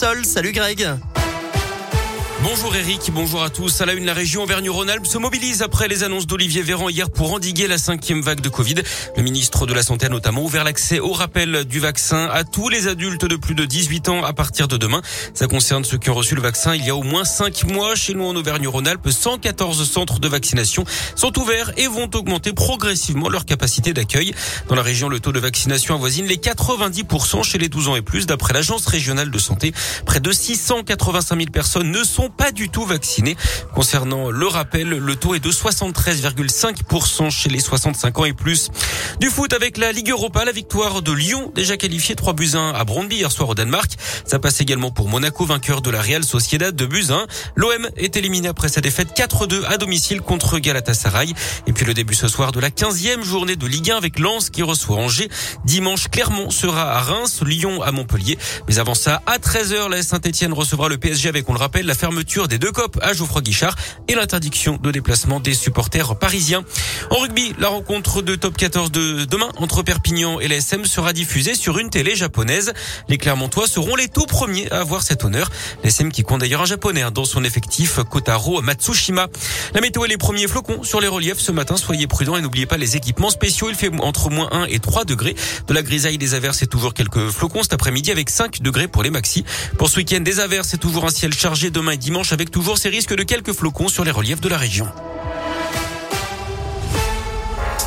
Salut Greg. Bonjour Eric, bonjour à tous. À la une, la région Auvergne-Rhône-Alpes se mobilise après les annonces d'Olivier Véran hier pour endiguer la cinquième vague de Covid. Le ministre de la Santé a notamment ouvert l'accès au rappel du vaccin à tous les adultes de plus de 18 ans à partir de demain. Ça concerne ceux qui ont reçu le vaccin il y a au moins 5 mois. Chez nous en Auvergne-Rhône-Alpes, 114 centres de vaccination sont ouverts et vont augmenter progressivement leur capacité d'accueil. Dans la région, le taux de vaccination avoisine les 90% chez les 12 ans et plus d'après l'Agence régionale de santé. Près de 685 000 personnes ne sont pas du tout vaccinés. Concernant le rappel, le taux est de 73,5% chez les 65 ans et plus. Du foot avec la Ligue Europa, la victoire de Lyon, déjà qualifié 3 buts 1 à Brondby hier soir au Danemark. Ça passe également pour Monaco, vainqueur de la Real Sociedad de buts 1. L'OM est éliminé après sa défaite 4-2 à domicile contre Galatasaray. Et puis le début ce soir de la 15e journée de Ligue 1 avec Lens qui reçoit Angers. Dimanche, Clermont sera à Reims, Lyon à Montpellier. Mais avant ça, à 13h, la Saint-Etienne recevra le PSG avec, on le rappelle, la fermeture des deux copes à Geoffroy Guichard et l'interdiction de déplacement des supporters parisiens. En rugby, la rencontre de top 14 de demain entre Perpignan et l'ASM sera diffusée sur une télé japonaise. Les Clermontois seront les tout premiers à avoir cet honneur. L'ASM qui compte d'ailleurs un japonais dans son effectif, Kotaro Matsushima. La météo et les premiers flocons sur les reliefs ce matin. Soyez prudents et n'oubliez pas les équipements spéciaux. Il fait entre moins 1 et 3 degrés. De la grisaille, des averses et toujours quelques flocons cet après-midi avec 5 degrés pour les maxis. Pour ce week-end, des averses et toujours un ciel chargé demain et dimanche avec toujours ces risques de quelques flocons sur les reliefs de la région.